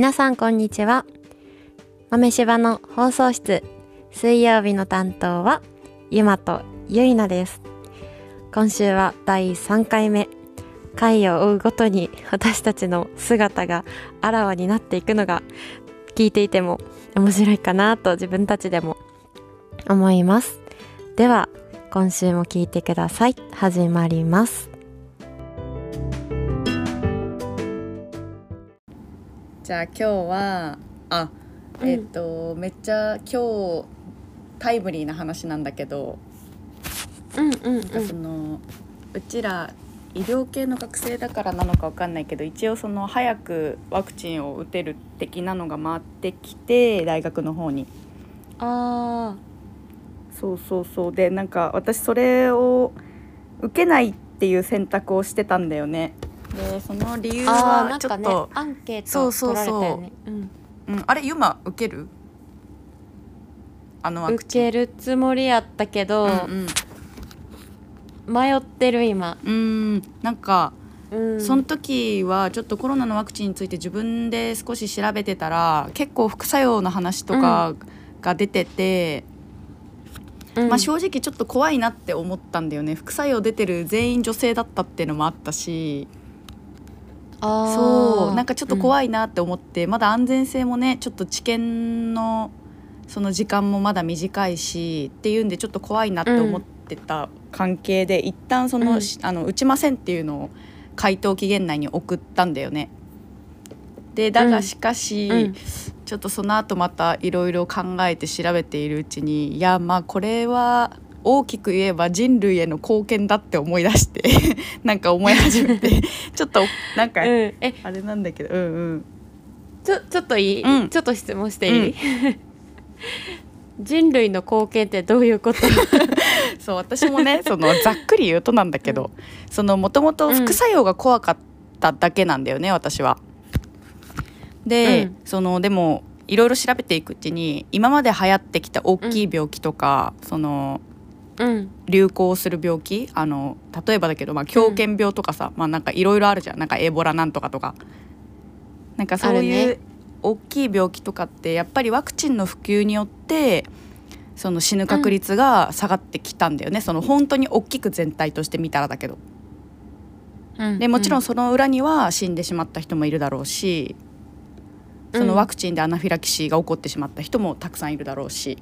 皆さんこんにちは。豆柴の放送室、水曜日の担当は、ゆまとゆいなです。今週は第3回目。回を追うごとに私たちの姿があらわになっていくのが聞いていても面白いかなと自分たちでも思います。では、今週も聞いてください。始まります。じゃあ今日はあうん。えっ、と、めっちゃ今日タイムリーな話なんだけど、うんうんうそのうちら医療系の学生だからなのかわかんないけど一応その早くワクチンを打てる的なのが回ってきて大学の方に。あそうそうそう。でなんか私それを受けないっていう選択をしてたんだよねでその理由はんかねちょっと、アンケートそうん。うん、あれユマ受ける？あの受けるつもりやったけど、うんうん。迷ってる今、うーん。なんか、うん、その時はちょっとコロナのワクチンについて自分で少し調べてたら結構副作用の話とかが出てて、うん。まあ、正直ちょっと怖いなって思ったんだよね。副作用出てる全員女性だったっていうのもあったしそうなんかちょっとい、怖いなって思って、まだ安全性もねちょっと治験のその時間もまだ短いしっていうんでちょっと怖いなって思ってた関係で、一旦その、うん。あの打ちませんっていうのを回答期限内に送ったんだよね。でだうん。がしかし、うん。ちょっとその後またいろいろ考えて調べているうちにいやまあこれは大きく言えば人類への貢献だって思い出して なんか思い始めて ちょっとなんか、うん、えあれなんだけどうんうん。ちょちょっといい、うん。ちょっと質問していい、人類の貢献ってどういうこと？そう私もねそのざっくり言うとなんだけど、そのもともと副作用が怖かっただけなんだよね私は。で、うん。そのでもいろいろ調べていくうちに今まで流行ってきた大きい病気とか、そのうん流行する病気？あの例えばだけど、まあ、狂犬病とかさ、まあなんかいろいろあるじゃん。なんかエボラなんとかとか。なんかそうあいう大きい病気とかってやっぱりワクチンの普及によってその死ぬ確率が下がってきたんだよね、その本当に大きく全体として見たらだけど。うん。でもちろんそその裏には死んでしまった人もいるだろうしそのワクチンでアナフィラキシーが起こってしまった人もたくさんいるだろうし、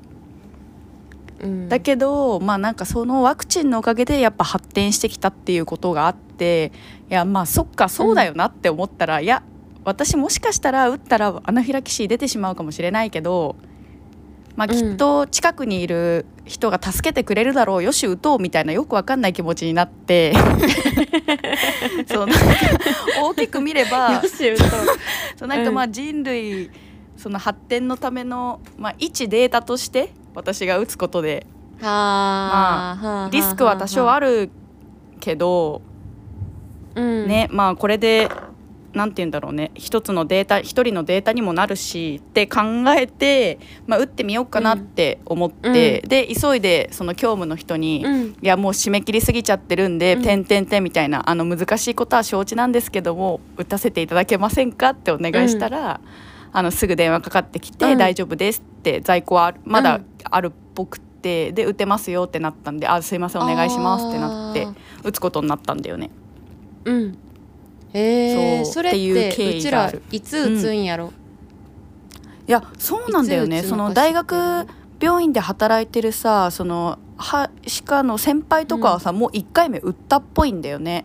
うん、だけどまあなんかそのワクチンのおかげでやっぱ発展してきたっていうことがあっていやまあそっかそうだよなって思ったら、いや私もしかしたら打ったらアナフィラキシー出てしまうかもしれないけど、まあ、うん。きっと近くにいる人が助けてくれるだろうよし打とうみたいなよくわかんない気持ちになって。そうなんか大きく見れば そうなんかまあ人類、その発展のための、まあ、一データとして私が打つことで。はあ、はあリスクは多少あるけど、うん、ねまあこれでなんて言うんだろうね。一つのデータ一人のデータにもなるしって考えて、まあ、打ってみようかなって思って、で急いでその教務の人に、いうん。やもう締め切りすぎちゃってるんで「うん。てんてんてん」みたいなあの難しいことは承知なんですけども打たせていただけませんか？ってお願いしたら、あのすぐ電話かかってきて「うん。大丈夫です」って在庫はまだうん。あるっぽくてで打てますよってなったんで「あすいませんお願いします」ってなってあ打つことになったんだよね。うん。へえそれっっていうちらいつ打つんやろ、いやそうなんだよね。その大学病院で働いてるさそのは歯科の先輩とかはさ、もう1回目打ったっぽいんだよね。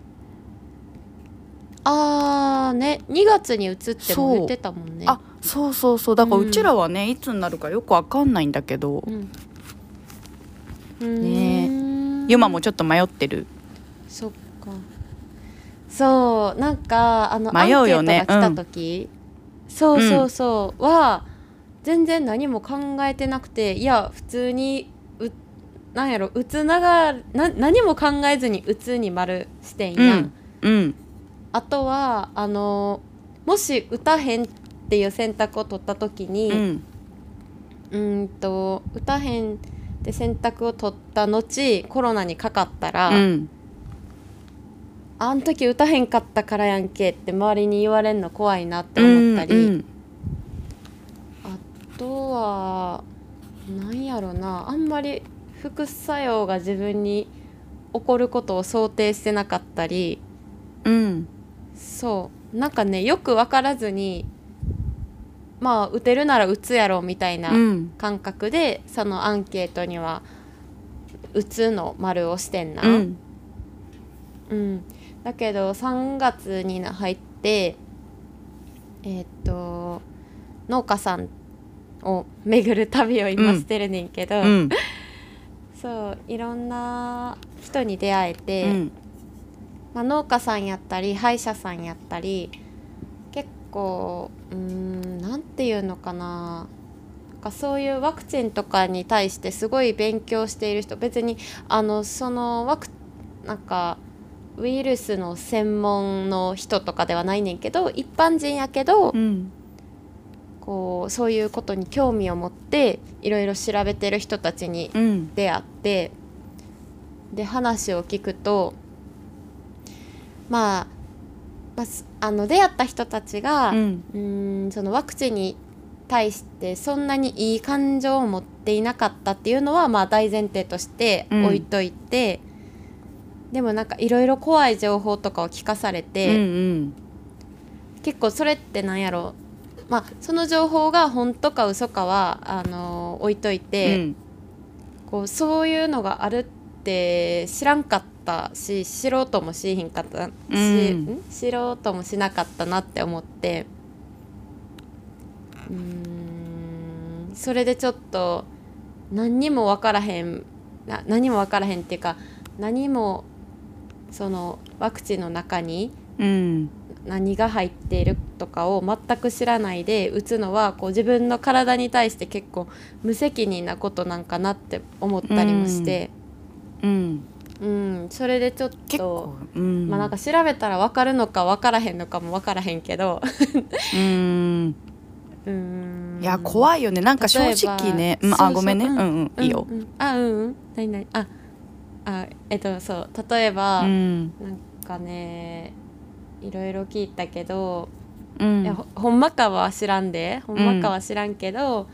あーね2月に打つっても言ってたもんね。あそうそうそう。だからうん。うちらはね、いつになるかよくわかんないんだけど、うん。ねねユマもちょっと迷ってる。そっか。そうなんかあの迷うよね。アンケートが来た時、そうそうそう、は全然何も考えてなくていや普通にうなんやろ打つながな何も考えずに打つに丸してんやん、うん。うん。あとはあのもし打たへんっていう選択を取った時に、うん。うーんと打たへんって選択を取った後コロナにかかったら、うん。あん時打たへんかったからやんけって周りに言われるの怖いなって思ったり、うんはなんやろなあんまり副作用が自分に起こることを想定してなかったりうん。そう。なんかねよく分からずにまあ打てるなら打つやろみたいなうん。感覚で、そのアンケートには打つの丸をしてんな。うん。うん、だけど3月にな入ってえーっと農家さんを巡る旅を今うんしてるねんけど、うん。そういろんな人に出会えて、うん。まあ、農家さんやったり歯医者さんやったり結構うーんなんていうのかな。なんかそういうワクチンとかに対してすごい勉強している人別にあのそのワクなんかウイルスの専門の人とかではないねんけど一般人やけど、うん。こうそういうことに興味を持っていろいろ調べてる人たちにうん。出会ってで話を聞くとまあ、まあす、あの出会った人たちが、ううんーんそのワクチンに対してそんなにいい感情を持っていなかったっていうのはまあ大前提として置いといて、でもなんかいろいろ怖い情報とかを聞かされうて、ん。結構それってなんやろまあその情報が本当か嘘かはあの置いといて。うん。こうそういうのがあるって知らんかったし知ろうともしひんかったし、うん。ん？知ろうともしなかったなって思って。うーんそれでちょっと何にも分からへんな何も分からへんっていうか何もそのワクチンの中にうん何が入っているとかを全く知らないで打つのはこう自分の体に対して結構無責任なことなんかなって思ったりもして、うんうんそれでちょっ結と構、うん。まあなんか調べたら分かるのか分からへんのかも分からへんけど。うん。うん。いや怖いよね。なんか正直ね。うんあごめんね。ううんんうんいいよ。うん。うんあうん。うん何何ああえっとそう。例えば、うん。なんかねいろいろ聞いたけどうん。いやほほんまかは知らんで。ほんまかは知らんけど、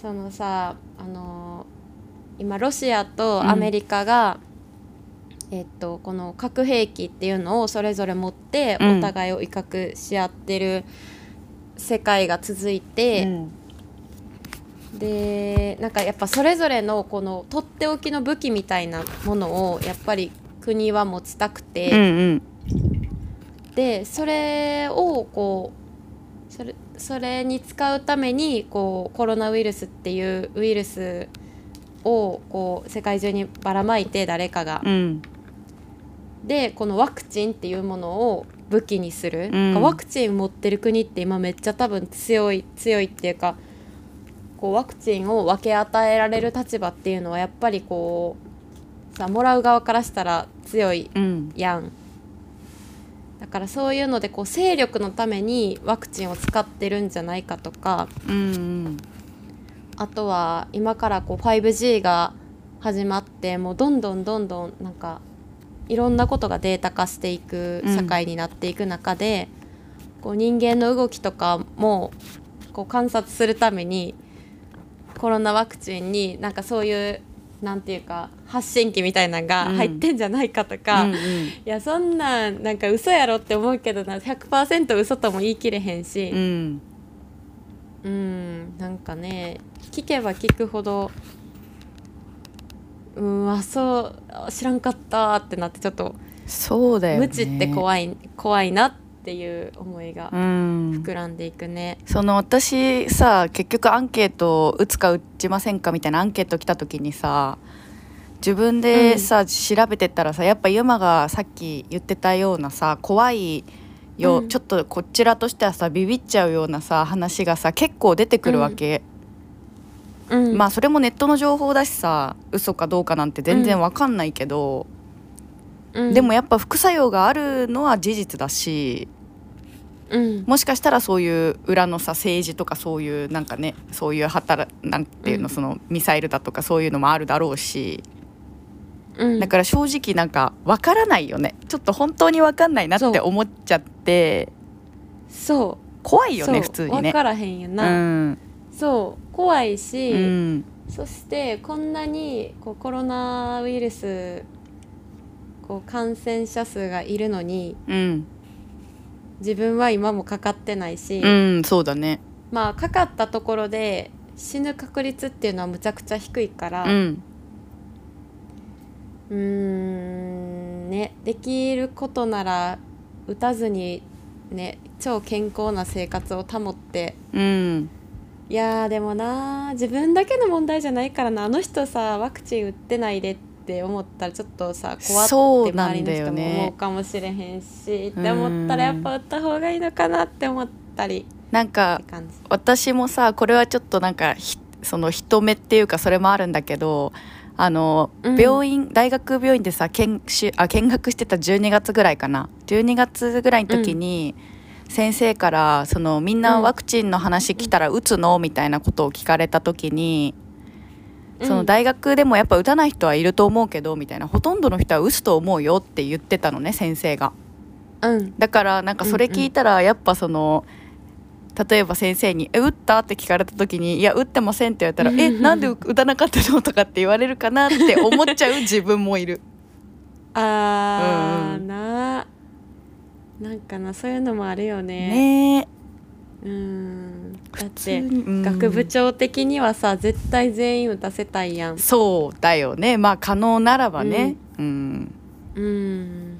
そのさあの今ロシアとアメリカが、えっと、この核兵器っていうのをそれぞれ持ってうん。お互いを威嚇し合ってる世界が続いて、でなんかやっぱそれぞれのこのとっておきの武器みたいなものをやっぱり国は持ちたくて。うんうん。でそれをこうそれそれに使うためにこうコロナウイルスっていうウイルスをこう世界中にばらまいて誰かが、うんでこのワクチンっていうものを武器にする、うん。ワクチン持ってる国って今めっちゃ多分強い強いっていうかこうワクチンを分け与えられる立場っていうのはやっぱりこうさもらう側からしたら強いうん。やん。だからそういうのでこう勢力のためにワクチンを使ってるんじゃないかとかうんあとは今からこう 5G が始まってもうどんどんどんどんなんかいろんなことがデータ化していく社会になっていく中で、こう人間の動きとかもこう観察するためにコロナワクチンになんかそういうなんていうか発信機みたいなのが入ってんじゃないかとか、うんうん。いやそんなんなんか嘘やろって思うけどな100%嘘とも言い切れへんし。うん。うんなんかね聞けば聞くほどうんあそう知らんかったってなってちょっとそうだよね。無知って怖い怖いなっていう思いがうん。膨らんでいくね。その私さ結局アンケートを打つか打ちませんかみたいなアンケート来た時にさ自分でさ、調べてったらさやっぱユマがさっき言ってたようなさ怖いよ、うん。ちょっとこちらとしてはさビビっちゃうようなさ話がさ結構出てくるわけ、うん、まあそれもネットの情報だしさ嘘かどうかなんて全然わかんないけど、うん。でもやっぱ副作用があるのは事実だしうん。もしかしたらそういう裏のさ政治とかそういうなんかねそういう働なんていうの、うん。そのミサイルだとかそういうのもあるだろうしうん。だから正直なんかわからないよね。ちょっと本当にわかんないなって思っちゃってそう。怖いよね普通にね。分。からへんような、んそう怖いし、うん。そしてこんなにこうコロナウイルスこう感染者数がいるのにうん。自分は今もかかってないし、うんそうだね。まあかかったところで死ぬ確率っていうのはむちゃくちゃ低いからうん。うーんねできることなら打たずにね超健康な生活を保ってうんいやーでもなー自分だけの問題じゃないからな。あの人さワクチン打ってないでって思ったらちょっとさ怖ってそうなん周りの人もだよね思うかもしれへんしって思ったらやっぱ打った方がいいのかなって思ったり。なんか私もさこれはちょっとなんかひその人目っていうかそれもあるんだけどあの、うん。病院大学病院でさ見しあ見学してた12月ぐらいかな。12月ぐらいの時に、先生からそのみんなワクチンの話来たら打つの？みたいなことを聞かれた時に、その大学でもやっぱ打たない人はいると思うけどみたいなほとんどの人は打つと思うよって言ってたのね先生が。うんだからなんかそれ聞いたらやっぱその例えば先生に「え打った?」って聞かれた時に「いや打ってません」って言われたら「えなんで打たなかったの?」とかって言われるかなって思っちゃう自分もいる。あー、うんななんかなそういうのもあるよね。ね。えうん。だって学部長的にはさ絶対全員打たせたいやん。そうだよね。まあ可能ならばね。うん。うん。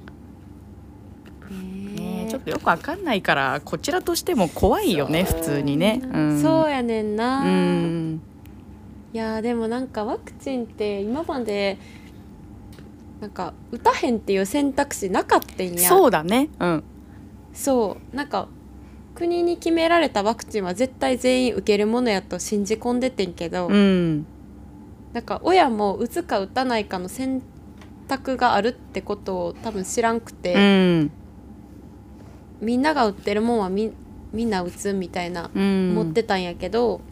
ねねえ。ちょっとよくわかんないからこちらとしても怖いよね普通にね。うん、そうやねんな、うん。いやーでもなんかワクチンって今までなんか打たへんっていう選択肢なかったんや。そうだね。うんそうなんか国に決められたワクチンは絶対全員受けるものやと信じ込んでてんけど、うん。なんか親も打つか打たないかの選択があるってことを多分知らんくて、うん。みんなが打ってるもんはみみんな打つみたいなうん。思ってたんやけど、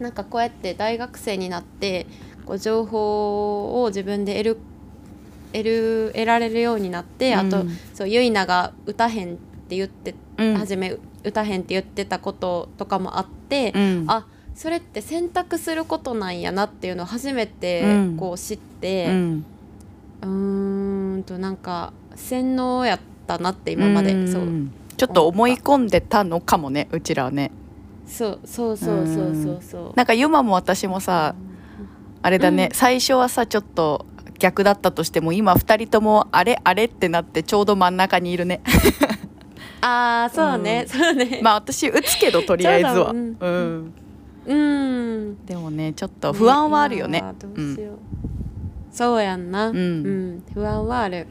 なんかこうやって大学生になってこう情報を自分で得る得る得られるようになって、あとうんそうゆいなが打たへんって言って、うん。初め打たへんって言ってたこととかもあって、うん。あそれって選択することなんやなっていうのを初めてうん。こう知って、うん。うーんとなんか洗脳やったなって今まで、ん。そう。ちょっと思い込んでたのかもねうちらはね。そうそうそうそうそうそう。なんかユマも私もさあれだね、うん。最初はさちょっと逆だったとしても今2人ともあれあれってなってちょうど真ん中にいるね。ああそうね、そうね。まあ私打つけどとりあえずは。うどううん。ん、うん。でもねちょっと不安はあるよね。いやーどうしよう、そうやんな。うん。うん、不安はある。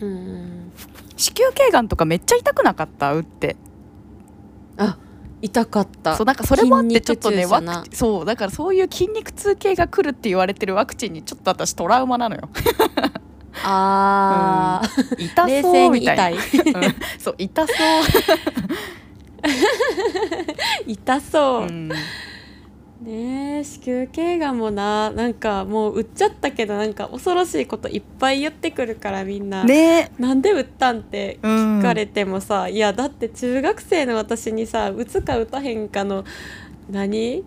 うん。子宮頸がんとかめっちゃ痛くなかった？打って。あ痛かった。そうなんかそれもあってちょっとねそうだからそういう筋肉痛系が来るって言われてるワクチンにちょっと私トラウマなのよ。あー、痛冷静そうみにたい。なうん。そう痛そう。痛そう、うんねえ子宮頸がんもななんかもう売っちゃったけどなんか恐ろしいこといっぱい言ってくるからみんな、ねなんで売ったんってうん。聞かれてもさ、いやだって中学生の私にさ打つか打たへんかの何？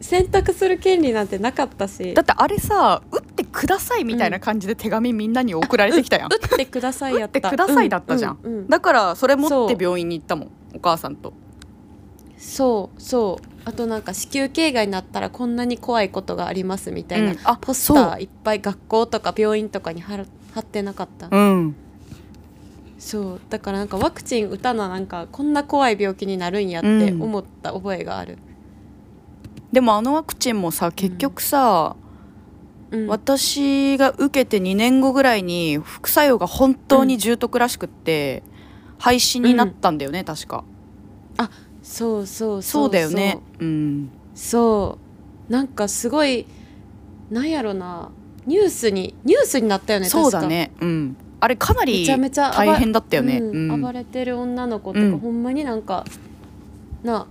選択する権利なんてなかったし。だってあれさ打ってくださいみたいな感じで手紙みんなに送られてきたやん、打ってくださいやった。打ってくださいだったじゃん。うううだからそれ持って病院に行ったもんお母さんとそうそう。あとなんか子宮頸がんになったらこんなに怖いことがありますみたいな、うん。あポスターいっぱい学校とか病院とかに貼ってなかった、うん。そう。だからなんかワクチン打たななんかこんな怖い病気になるんやってうん思った覚えがある、でもあのワクチンもさ結局さ、うん。私が受けて2年後ぐらいに副作用が本当に重篤らしくって、廃止になったんだよね、確かそうそうそうだよね。うん。そう。なんかすごいなんやろな。ニュースにニュースになったよねそうだね。うん。あれかなりめちゃめちゃ暴大変だったよね、うんうん。暴れてる女の子とか、うん。ほんまになんかな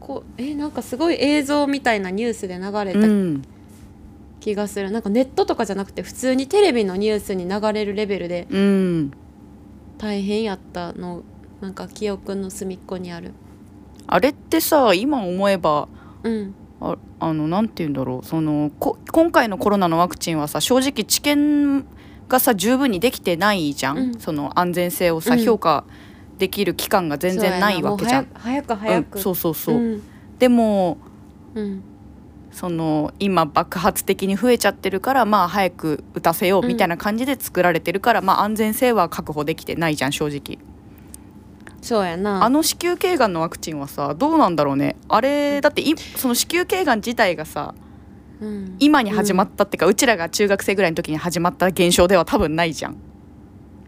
こうえなんかすごい映像みたいなニュースで流れたうん。気がする、なんかネットとかじゃなくて普通にテレビのニュースに流れるレベルでうん。大変やったのなんか記憶の隅っこにあるあれってさ今思えばうん。ああのなんて言うんだろう。そのこ今回のコロナのワクチンはさ正直治験がさ十分にできてないじゃん、うん。その安全性をさ、うん。評価できる期間が全然ないわけじゃん。早く早くうん、そうそうそう、うん。でもうん。その今爆発的に増えちゃってるからまあ早く打たせようみたいな感じで作られてるから、まあ安全性は確保できてないじゃん正直そうやな。あの子宮頸がんのワクチンはさどうなんだろうね。あれだっていその子宮頸がん自体がさうん。今に始まったっていうか、うちらが中学生ぐらいの時に始まった現象では多分ないじゃん。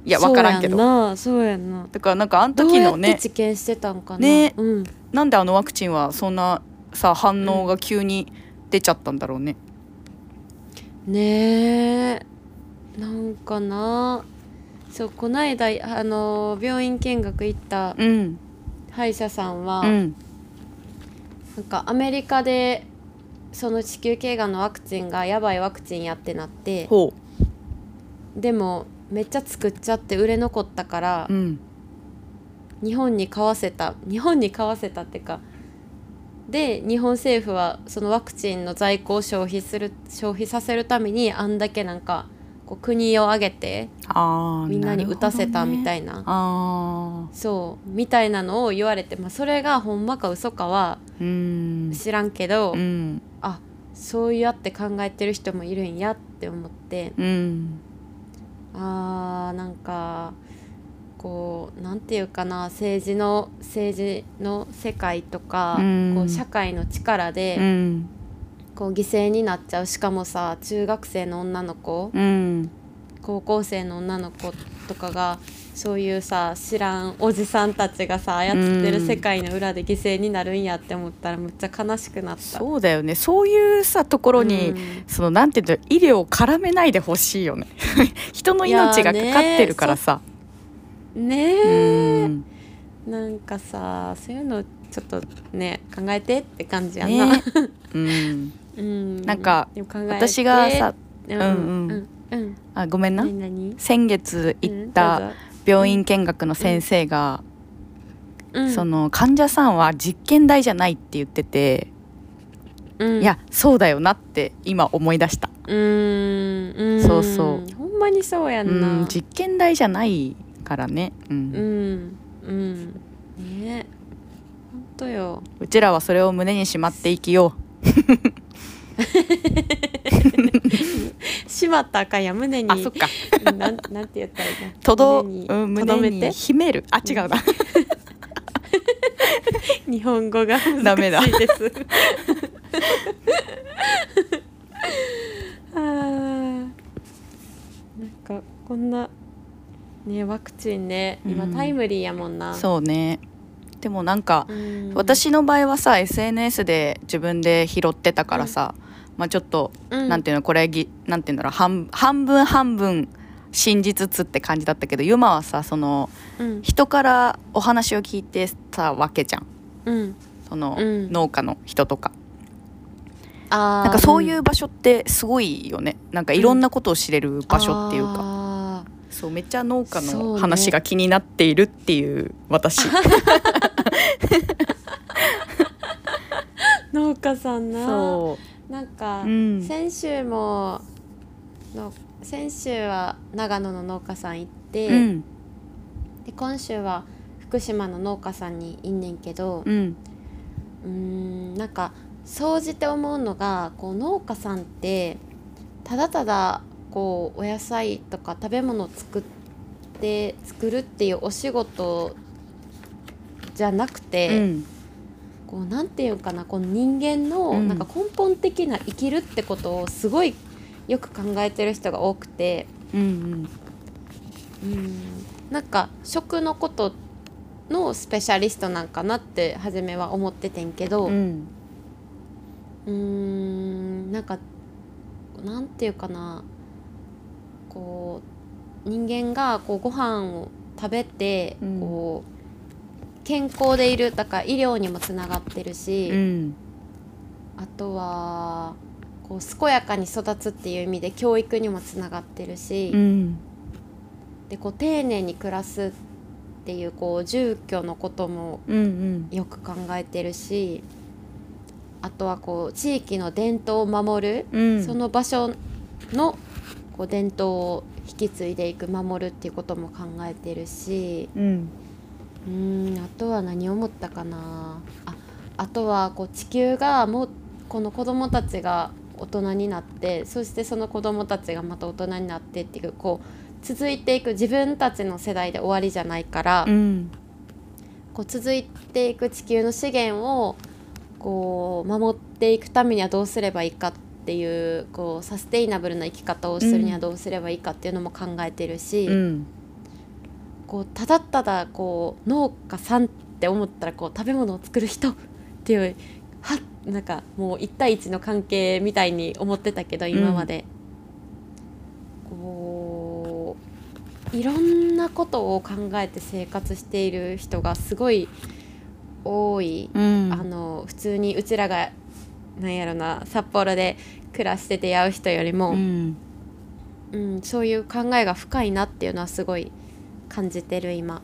いや分からんけどそうやんなそうやんな。だからなんかあのどうやって時のね治験してたんかな。ねうん。なんであのワクチンはそんなさ反応が急に出ちゃったんだろうね。ねえ。なんかなそうこの間あの病院見学行ったうん。歯医者さんは、うん。なんかアメリカでその子宮頸がんのワクチンがやばいワクチンやってなってほでもめっちゃ作っちゃって売れ残ったからううん。日本に買わせた日本に買わせたってかで日本政府はそのワクチンの在庫を消費する消費させるためにあんだけなんかこう国を挙げてみんなに打たせたみたいいな。あそうみたいなのを言われて、まあ、それがほんまか嘘かは知らんけど、うん。あそうやって考えてる人もいるんやって思って。うん。あーなんかこうなんていうかな政治の政治の世界とか、うん。こう社会の力で、うんこう犠牲になっちゃう。しかもさ中学生の女の子うん。高校生の女の子とかがそういうさ知らんおじさんたちがさ操ってる世界の裏で犠牲になるんやって思ったらむっちゃ悲しくなった。そうだよね。そういうさところに、うん。そのなんていうんだろう医療を絡めないでほしいよね。人の命がかかってるからさ。ねう。え、ん。なんかさそういうのちょっとね考えてって感じやんな。ね。う んうん、なんか私がさうんうんうんうん。あごめんな。先月行っうんた病院見学の先生が、うん。その患者さんは実験台じゃないって言ってて、うん。いやそうだよなって今思い出した、うーんうん。そうそう。ほんまにそうやうんな、ん、実験台じゃないからね、うん。うんうん。ね。ほんとよ。うちらはそれを胸にしまって生きよし まったかんや胸に。うあそっかうんなんなんて言ったらいいの？とど胸に秘める。あ違うな。日本語が難ダメだ。しいです。あー。なんかこんなねワクチンね今うん。タイムリーやもんな、そうね。でもなんか、うん。私の場合はさ SNS で自分で拾ってたからさ、まあちょっと、うん。なんていうのこれぎなんていうんだろう半半分半分信じつつって感じだったけどユマはさそのうん。人からお話を聞いてたわけじゃん。うん。その、うん。農家の人とか。なんかそういう場所ってすごいよね。なんかいろんなことを知れる場所っていうか、あそうめっちゃ農家の話が気になっているっていう私。ー 農家さんな。そなんか、う、うん、先週もの先週は長野の農家さん行って、うん。で今週は福島の農家さんにいんねんけどうん。なんか総じて思うのがこう農家さんってただただこうお野菜とか食べ物を作って作るっていうお仕事じゃなくて、うんこうなんていうかなこの人間のうん。なんか根本的な生きるってことをすごいよく考えてる人が多くて、うんうん、なんか食のことのスペシャリストなんかなって初めは思っててんけど、ううん。ーん。なんかなんていうかな。こう人間がこうご飯を食べて、うん。こう健康でいるだから医療にもつながってるし、うん。あとはこう健やかに育つっていう意味で教育にもつながってるし、うん。でこう丁寧に暮らすっっていうこう住居のこともうんよく考えてるしあとはこう地域の伝統を守る、うんうん。その場所のこう伝統を引き継いでいく守るっていうことも考えてるしうんうーんあとは何を思ったかな。ああとはこう地球がもうこの子供たちが大人になってそしてその子供たちがまた大人になってっていうこう続いていく自分たちの世代で終わりじゃないから、うん。こう続いていく地球の資源をこう守っていくためにはどうすればいいかっていうこうサステイナブルな生き方をするにはどうすればいいかっていうのも考えてるし、うんこうただただこう農家さんって思ったらこう食べ物を作る人っていうはなんかもう一対一の関係みたいに思ってたけど今まで、こういろんなことを考えて生活している人がすごい多い、うん。あの普通にうちらがなんやろな札幌で暮らして出会う人よりも、うん。うん、そういう考えが深いなっていうのはすごい感じてる今。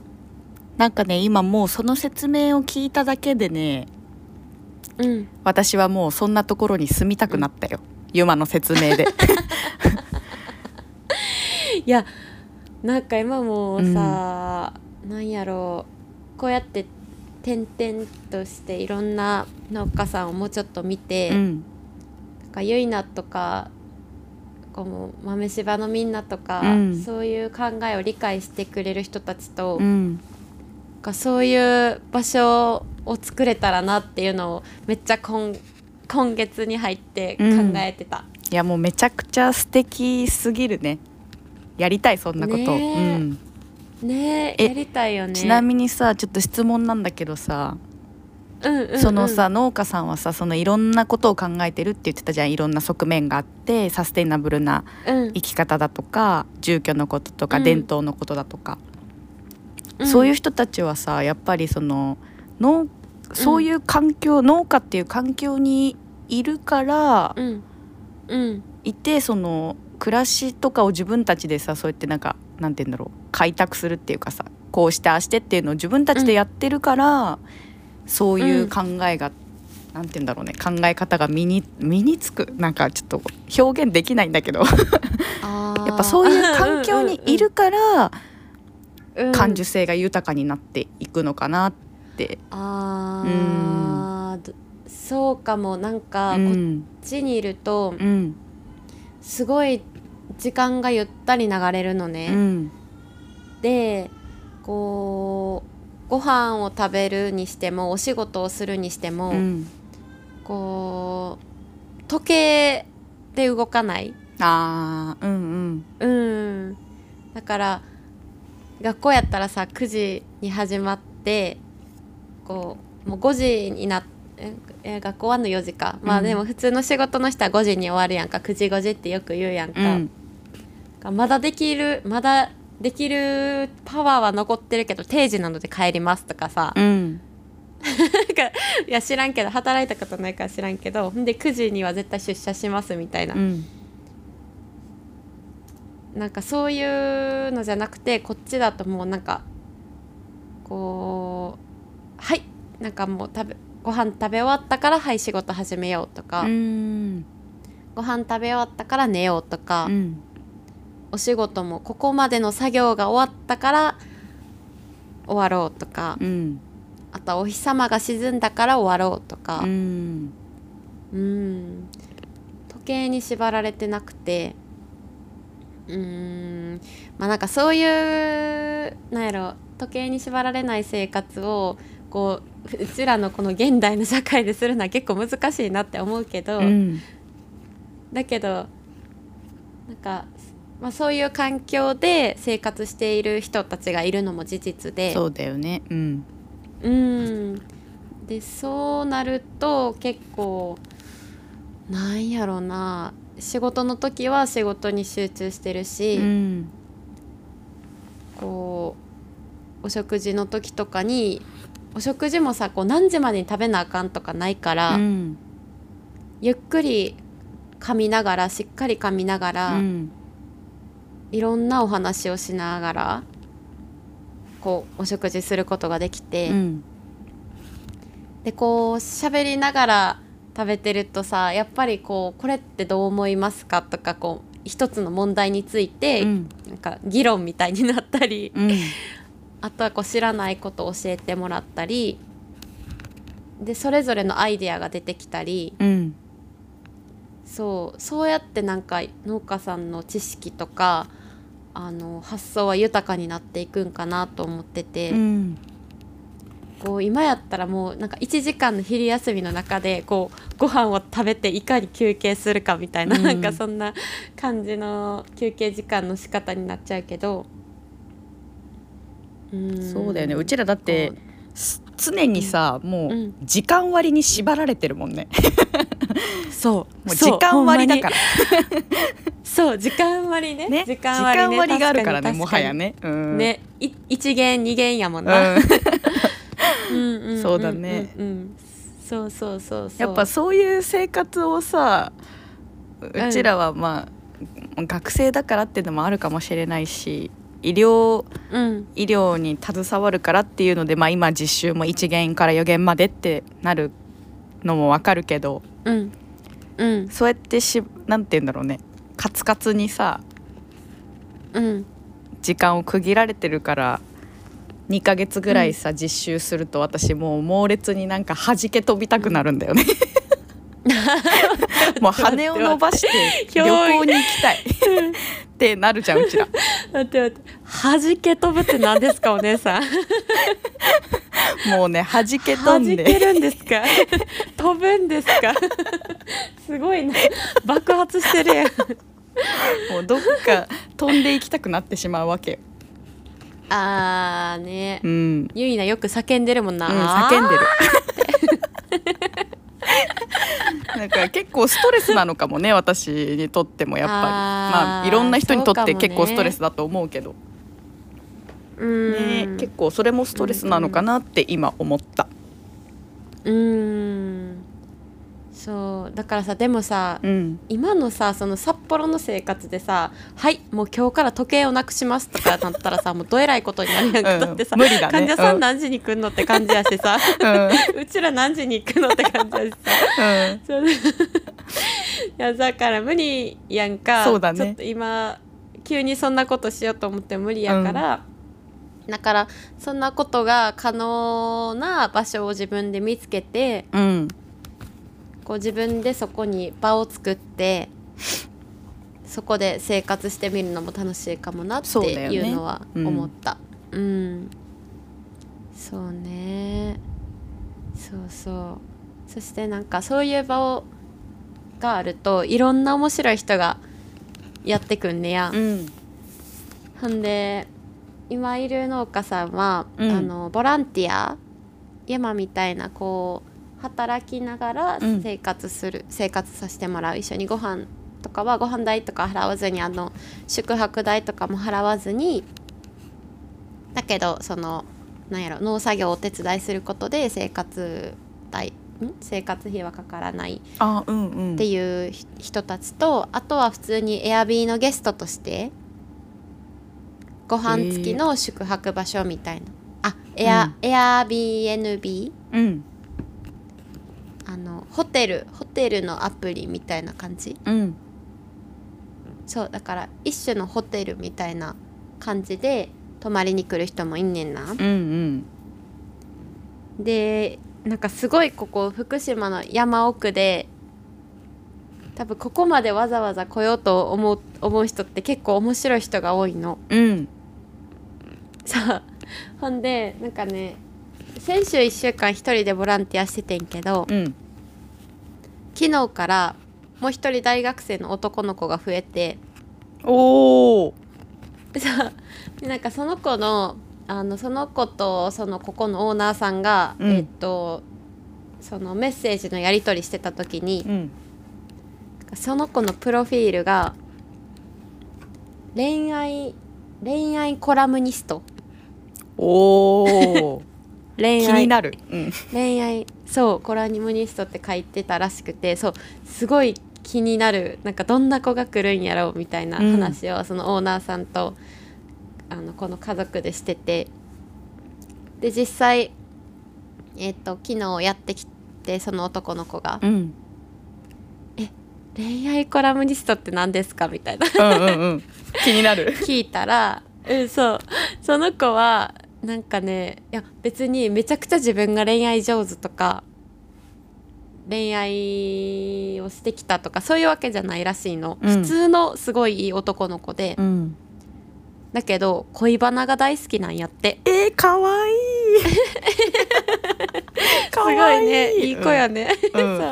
なんかね今もうその説明を聞いただけでねうん。私はもうそんなところに住みたくなったよ、ユマの説明で。いやなんか今もうさ、なんやろうこうやって点々としていろんな農家さんをもうちょっと見て、うん。なんかゆいなとかこの豆柴のみんなとか、うん。そういう考えを理解してくれる人たちと、うん。なんかそういう場所を作れたらなっていうのをめっちゃ今今月に入って考えてた。いやもうめちゃくちゃ素敵すぎるね。やりたいそんなこと、ねえ。うん。えねえやりたいよね。ちなみにさちょっと質問なんだけどさ、うんうんうんそのさ農家さんはさそのいろんなことを考えてるって言ってたじゃん。いろんな側面があってサステイナブルなうん。生き方だとか住居のこととか、うん伝統のことだとか、うん。そういう人たちはさやっぱりその農そういう環境、農家っていう環境にいるから、うん。うん。いてその暮らしとかを自分たちでさそうやってなんかなんて言うんだろう開拓するっていうかさこうしてああしてっていうのを自分たちでやってるから、そういう考えが、なんて言うんだろうね考え方が身に身につく。なんかちょっと表現できないんだけど。やっぱそういう環境にいるからうん感受性が豊かになっていくのかなって。あー。どそうかも。なんかこっうんちにいるとうん。すごい時間がゆったり流れるのうね、ん。でこうご飯を食べるにしてもお仕事をするにしても、うん。こう時計で動かない。あーうんうん。だから学校やったらさ9時に始まってこうもう5時になっええ学校終わんの4時か、まあうん。でも普通の仕事の人は5時に終わるやんか。9時5時ってよく言うやんうか、ん。まだできるまだできるパワーは残ってるけど定時なので帰りますとかさ、うん。なんかいや知らんけど働いたことないから知らんけどで9時には絶対出社しますみたいな、うん。なんかそういうのじゃなくてこっちだともうなんかこうはいなんかもう食べご飯食べ終わったからはい仕事始めようとか、うん。ご飯食べ終わったから寝ようとか、うんお仕事もここまでの作業が終わったから終わろうとか、うん。あとはお日様が沈んだから終わろうとか。うん。うん。時計に縛られてなくてうーん。まあなんかそういうなんやろ時計に縛られない生活をこううちらのこの現代の社会でするのは結構難しいなって思うけど、うん。だけどなんか、まあ、そういう環境で生活している人たちがいるのも事実で。そうだよね。うん。うん。でそうなると結構なんやろな。仕事の時は仕事に集中してるし、うん。こうお食事の時とかにお食事もさこう何時までに食べなあかんとかないから、うん。ゆっくり噛みながらしっかり噛みながら、うんいろんなお話をしながらこうお食事することができて、うん。でこう喋りながら食べてるとさやっぱりこうこれってどう思いますかとかこう一つの問題について、うん。なんか議論みたいになったり、うん。あとはこう知らないことを教えてもらったりでそれぞれのアイデアが出てきたりうん。そうそうやってなんか農家さんの知識とかあの発想は豊かになっていくんかなと思ってて、うん。こう今やったらもうなんか1時間の昼休みの中でこうご飯を食べていかに休憩するかみたいな、うん。なんかそんな感じの休憩時間の仕方になっちゃうけど。うん。そうだよね。うちらだって常にさ、もううん。時間割に縛られてるもんね。うそう。もう時間割だから。そう時間割ね。ね。時間割,、ね、時間割があるからねもはやね、うん、ね。い一元二元やもんうな、ん、うんうんんそうだね。うんそうそうそう。やっぱそういう生活をさうちらはまあ、学生だからっていうのもあるかもしれないし医療うん。医療に携わるからっていうので、まあ、今実習も1限から4限までってなるのもわかるけどうん。うん。そうやってしなんて言うんだろうね。カツカツにさうん。時間を区切られてるから2ヶ月ぐらいさ、実習すると私もう猛烈になんか弾け飛びたくなるんだよね。もう羽を伸ばして旅行に行きたいってなるじゃんうちら。待って待って。弾け飛ぶって何ですかお姉さん。もうね弾け飛弾けんでるんですか？飛ぶんですか？すごいな爆発してるやん。もうどっか飛んでいきたくなってしまうわけよ。あーね。うん、ゆいなよく叫んでるもんな、うん、叫んでる。なんか結構ストレスなのかもね私にとってもやっぱり。まあいろんな人にとって結構ストレスだと思うけど、うん。ね、結構それもストレスなのかなって今思った。うんそうだからさでもさ、うん、今のさその札幌の生活でさ「はいもう今日から時計をなくします」とかなったらさ もうどえらいことになるやん。か、ってさ、無理だね。患者さうん。ん何時に来んのって感じやしさ、うん。うちら何時に行くのって感じやしさ。うん。いやだから無理やんか。そうだね。ちょっと今急にそんなことしようと思っても無理やから、だからそんなことが可能な場所を自分で見つけてうんこう自分でそこに場を作ってそこで生活してみるのも楽しいかもなっていうのは思った。うん、そうね。そうそう。そしてなんかそういう場をがあるといろんな面白い人がやってくんねや、うん。ほんで今いる農家さんは、うん。あのボランティア山みたいなこう働きながらうん。生活する、生活させてもらう。一緒にご飯とかはご飯代とか払わずにあの宿泊代とかも払わずにだけどそのなんやろ農作業をお手伝いすることで生活代ん？生活費はかからないあうんうん。っていうひ人たちとあとは普通にエアビーのゲストとしてご飯付きの宿泊場所みたいな、あエア、うん。エア BNB うんホテルホテルのアプリみたいな感じ？うん。そうだから一種のホテルみたいな感じで泊まりに来る人もいんねんな。うんうん。でなんかすごいここ福島の山奥で多分ここまでわざわざ来ようと思う思う人って結構面白い人が多いの。うん。さあほんでなんかね先週1週間一人でボランティアしててんけどうん昨日からもう一人大学生の男の子が増えておおなんかその子のあのその子とそのここのオーナーさんが、うん。えっとそのメッセージのやり取りしてた時にうん。その子のプロフィールが恋愛恋愛コラムニスト。おお恋愛。気になる。うん。恋愛。そうコラムニストって書いてたらしくてそうすごい気になる。なんかどんな子が来るんやろうみたいな話を、そのオーナーさんとあのこの家族でしてて。で実際えっ、と昨日やってきてその男の子がうん「恋愛コラムニストって何ですか?」みたいな。うんうんうん。気になる。聞いたら、うん、そう。その子はなんかねいや別にめちゃくちゃ自分が恋愛上手とか恋愛をしてきたとかそういうわけじゃないらしいの、うん。普通のすごいいい男の子で、うん。だけど恋バナが大好きなんやって。えー、かわいい。すごいね。いい子やね、うん。そ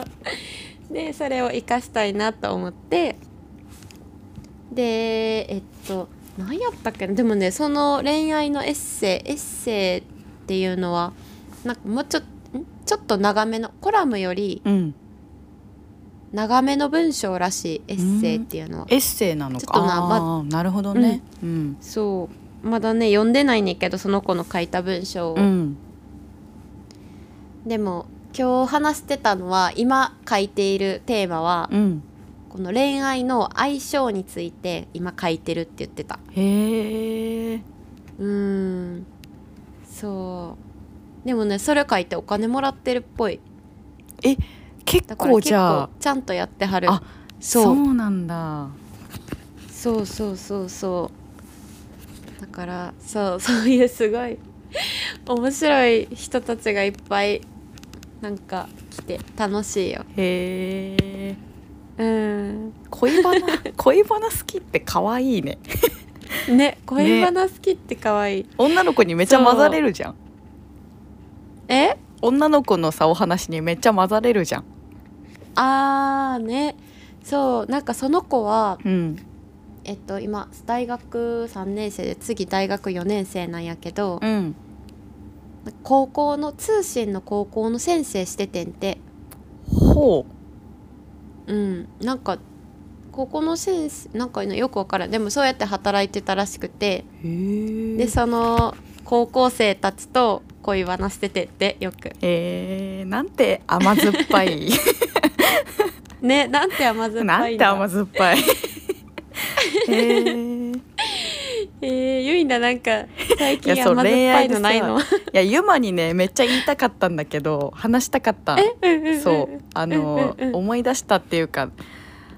う。でそれを生かしたいなと思って。でえっと何やったっけな？でもねその恋愛のエッセイエッセイっていうのはなんかもうちょん？ちょっと長めのコラムよりうん。長めの文章らしいエッセイっていうのは、エッセイなのか。ちょっとなあーなるほどね。うん。そう。まだね読んでないねんけどその子の書いた文章を、うん。でも今日話してたのは今書いているテーマは、うんこの恋愛の相性について今書いてるって言ってた。へえうーん。そう。でもねそれ書いてお金もらってるっぽい。結だから結構じゃあ。構ちゃんとやってはる。あそう。そうなんだ。そうそうそうそう。だからそう そういうすごい面白い人たちがいっぱいなんか来て楽しいよ。へえうん。恋バナ恋バナ好きって可愛いね。ね恋バナ好きって可愛い、女の子にめっちゃ混ざれるじゃん。え？女の子のさお話にめっちゃ混ざれるじゃん。あーね。そうなんかその子はうん。えっと今大学3年生で次大学4年生なんやけどうん。高校の通信の高校の先生しててんて。ほうん。なんか高校の先生なんかよくわからん。でもそうやって働いてたらしくて。でその高校生たちと恋バナしててってよく。えー、なんて甘酸っぱい。ねなんて甘酸っぱいんだ。甘酸っぱい。え。ー、えー、ゆいななんか最近甘酸っぱいのないの？いやユマにねめっちゃ言いたかったんだけど話したかったそう。あのうんうんうん。思い出したっていうか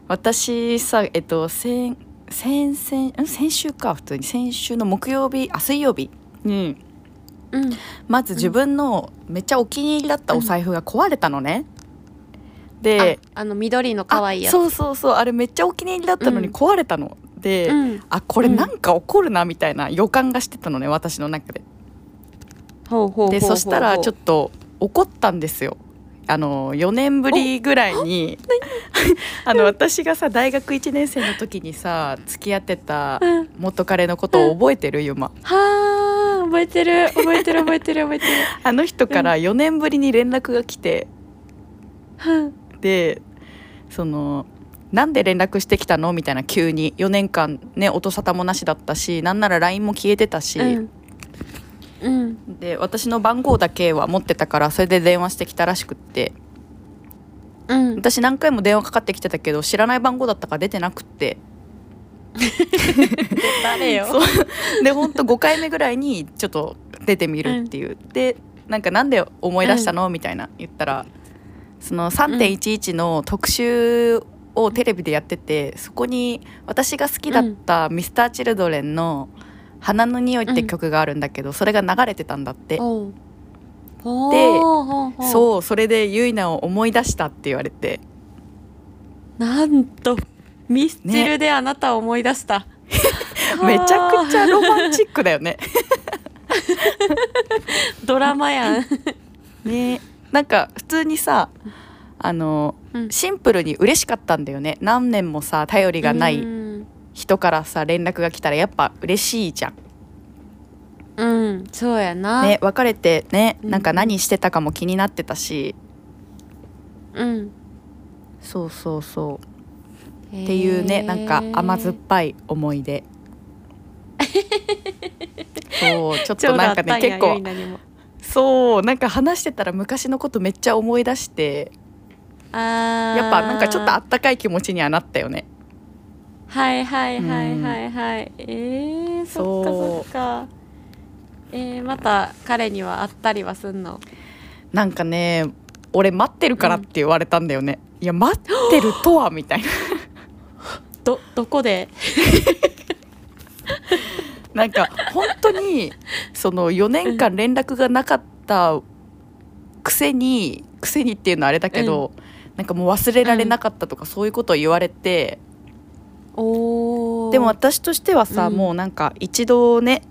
私さえっと先先々ん？先週か普通に。先週の木曜日あ水曜日にうん。まず自分のめっちゃお気に入りだったお財布が壊れたのね。でああの緑の可愛いやつ。あそうそうそう。あれめっちゃお気に入りだったのにうん。壊れたの。で、うん。あこれなんか起こるなみたいな予感がしてたのね私の中で。でそしたらちょっと怒ったんですよ。あの4年ぶりぐらいに あの私がさ大学1年生の時にさ付き合ってたうん。元彼のことを覚えてる？ユマはあ覚えてる。覚えてる覚えてる覚えてる。あの人から4年ぶりに連絡が来て。うん。でそのなんで連絡してきたの？みたいな急に4年間ね音沙汰もなしだったしなんなら LINE も消えてたし、うん。うん。で私の番号だけは持ってたからそれで電話してきたらしくって。うん。私何回も電話かかってきてたけど知らない番号だったから出てなくって。誰よ？でほんと5回目ぐらいにちょっと出てみるっていう、でなんかなんで思い出したの、みたいな言ったらその3.11の特集をテレビでやっててそこに私が好きだった Mr.Children の「花の匂い」って曲があるんだけど、それが流れてたんだって、おう。でそうそれでゆいなを思い出したって言われて。なんとミスチルであなたを思い出した、めちゃくちゃロマンチックだよね。ドラマやん、ね。なんか普通にさあのうん。シンプルに嬉しかったんだよね。何年もさ頼りがないうん、人からさ連絡が来たらやっぱ嬉しいじゃん。うん。そうやな、ね別れてねうん。なんか何してたかも気になってたし、うん。そうそうそう。っっていうねなんか甘酸っぱい思い出。そうちょっとなんかね 結構。そうなんか話してたら昔のことめっちゃ思い出してやっぱなんかちょっとあったかい気持ちにはなったよね。はいはいはいはいはい、えー、そっかそっか。えー、また彼には会ったりはすんの？なんかね俺待ってるからって言われたんだよね、いや待ってるとはみたいな。どどこで？なんか本当にその4年間連絡がなかったくせにくせにっていうのはあれだけど、なんかもう忘れられなかったとかそういうことを言われて、おー。でも私としてはさ、うん。もうなんか一度ね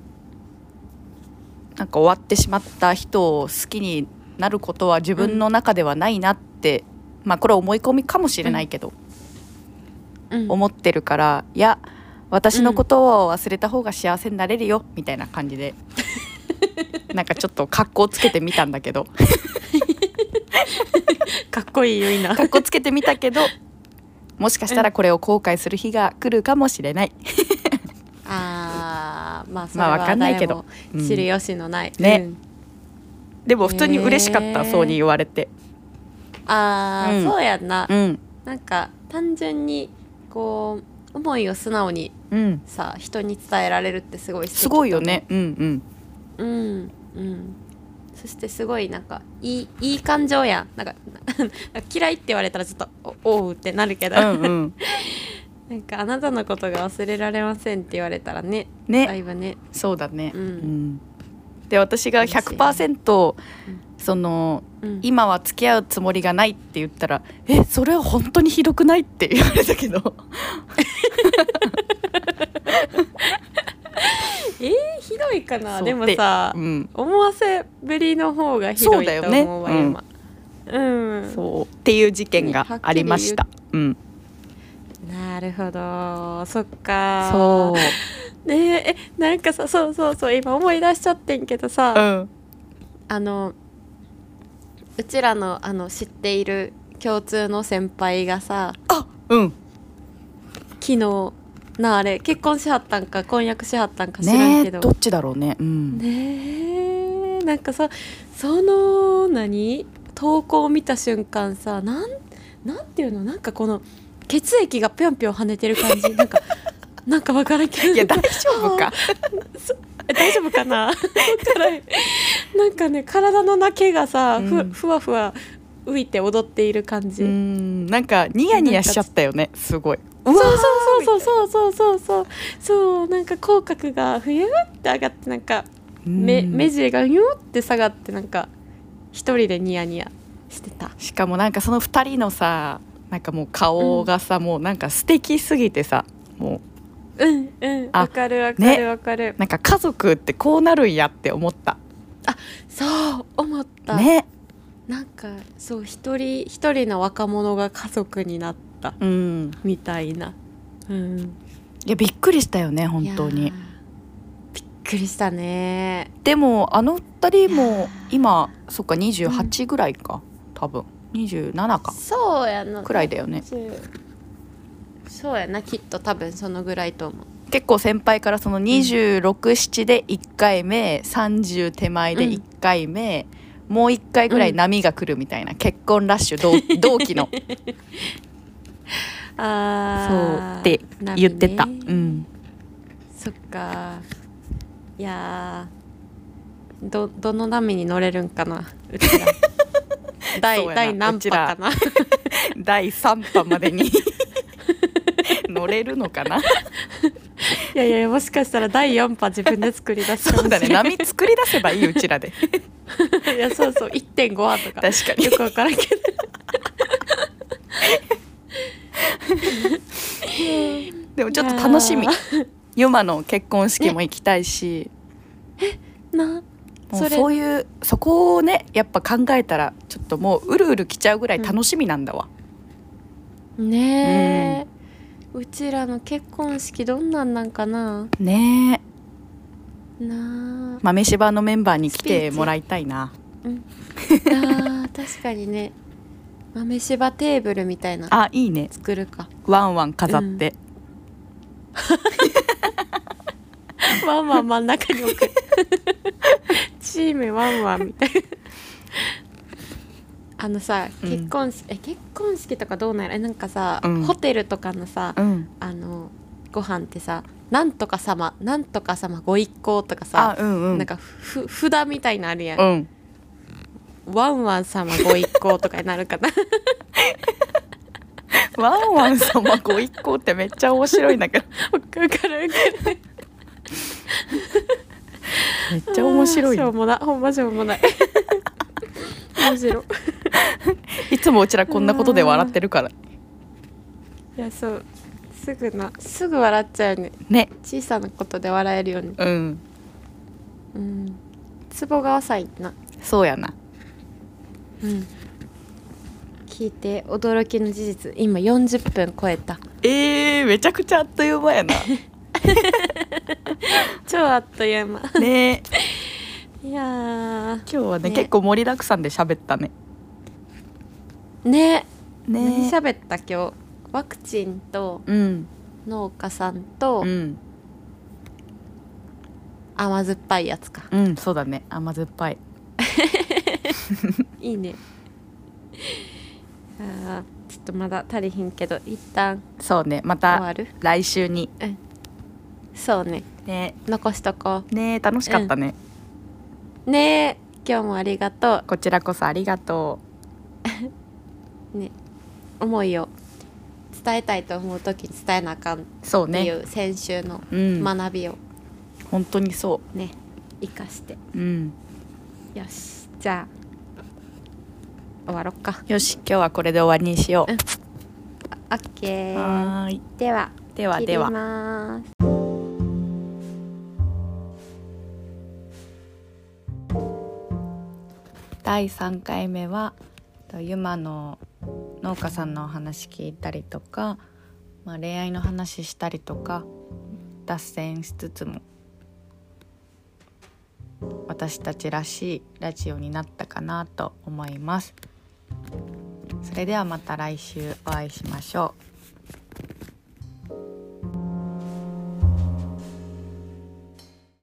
なんか終わってしまった人を好きになることは自分の中ではないなって、まあこれは思い込みかもしれないけど、うん。思ってるからいや私のことを忘れた方が幸せになれるよみたいな感じでなんかちょっと格好つけてみたんだけど かっこいいよいな。格好つけてみたけどもしかしたらこれを後悔する日が来るかもしれない。あーまあそれまあわはかんないけど。知る由のない、ね。うん。でも普通に嬉しかった、へー。そうに言われて。あー、うん。そうやんな、うん。なんか単純にこう思いを素直にうん。さ人に伝えられるってすごい素敵すごいよね。うんうん。うんうんそしてすごいなんかいいいい感情や。んなんか 嫌いって言われたらちょっとおおうってなるけど、うんうん、なんかあなたのことが忘れられませんって言われたらねだいねぶね。そうだね、うん。で私が100%そのうん。今は付き合うつもりがないって言ったら「えそれは本当にひどくない?」って言われたけど えー、ひどいかな。でもさ、うん。思わせぶりの方がひどいと思うわね。今。うん。そう。っていう事件がありました、うん、なるほど。そっか。そう。ねええなんかさそうそうそう今思い出しちゃってんけどさ、うん。あのうちらのあの知っている共通の先輩がさあうん。昨日なあれ結婚しはったんか婚約しはったんか知らんねけど。えどっちだろうね。うん。ねえ。なんかさその何？投稿を見た瞬間さなんなんていうの？なんかこの血液がぴょんぴょん跳ねてる感じ。なんかなんかわからんけど。いや大丈夫か？え大丈夫かな？なんかね体のな毛がさ、ふうん。ふわふわ浮いて踊っている感じ、うん。なんかニヤニヤしちゃったよねすごい。そうそうそうそうそう。そうそうそうなんか口角がふゆって上がってなんか目うん。目尻がニューって下がってなんか一人でニヤニヤしてた。しかもなんかその2人のさなんかもう顔がさ、もうなんか素敵すぎてさもう。んうん。あわかるわかね。るわかる、うなんか家族ってこうなるんやって思った。そう思った、ねなんかそう一人一人の若者が家族になったうん。みたいな。うん。いやびっくりしたよね本当に。びっくりしたね。でもあの2人もー。今そっか28ぐらいか、多分。27か。そうやなくらいだよね。そうやなきっと多分そのぐらいと思う。結構先輩からその267で1回目30手前で1回目、もう1回ぐらい波が来るみたいな、結婚ラッシュ同 同期の。あーそうって言ってた、波ね。うん。そっか。いやーどどの波に乗れるんかなうちら。第第何波かな。第3波までに乗れるのかな。いやいやもしかしたら第4波自分で作り出すかそうだね。もしれない波作り出せばいいうちらで。いやそうそう。1.5波とか。確かに。よくわからんけど。でもちょっと楽しみ。ユマの結婚式も行きたいし、ーなもうそういうそこをねやっぱ考えたらちょっともううるうる来ちゃうぐらい楽しみなんだわ、ねえ、うちらの結婚式どんなんなんかな？ねえ。なあ。豆柴のメンバーに来てもらいたいな。あー 確かにね。豆柴テーブルみたいな。あいいね。作るか。ワンワン飾って、ワンワン真ん中に置く。チームワンワンみたいなあのさうん。結婚式、え結婚式とかどうなんやろ？えなんかさ、うん。ホテルとかのさ、うん。あのご飯ってさなんとか様なんとか様ご一行とかさあうんうん。なんかふ札みたいなのあるやん、うん。ワンワン様ご一行とかになるかな。ワンワン様ご一行ってめっちゃ面白いんだけど。わかるわかるめっちゃ面白いしょうもなほんましょうもない。面白い いつもうちらこんなことで笑ってるから。いやそう。すぐなすぐ笑っちゃうよね。ね。小さなことで笑えるよね。うん。うん。ツボが浅いな。そうやな。うん。聞いて驚きの事実。今40分超えた。えー、めちゃくちゃあっという間やな。超あっという間。ね。いやー。今日はねね。結構盛りだくさんで喋ったねね。何ね喋った今日？ワクチンとうん。農家さんとうん。甘酸っぱいやつか。うんそうだね。甘酸っぱい。いいね。あーちょっとまだ足りひんけど一旦そうね。また終わる？来週に。そうね。ね。残しとこね楽しかったね、うねえ今日もありがとこちらこそありがとう ね思いを伝えたいと思う時に伝えなあかんっていう先週のうん、学びを本当にそね生かして。ううん。よし。じゃあ終わろっか。よし。今日はこれで終わりにしよう、オッケー。はーい。ではではでは。第3回目はとユマの農家さんのお話聞いたりとか、まあ、恋愛の話したりとか脱線しつつも私たちらしいラジオになったかなと思います。それではまた来週お会いしましょう。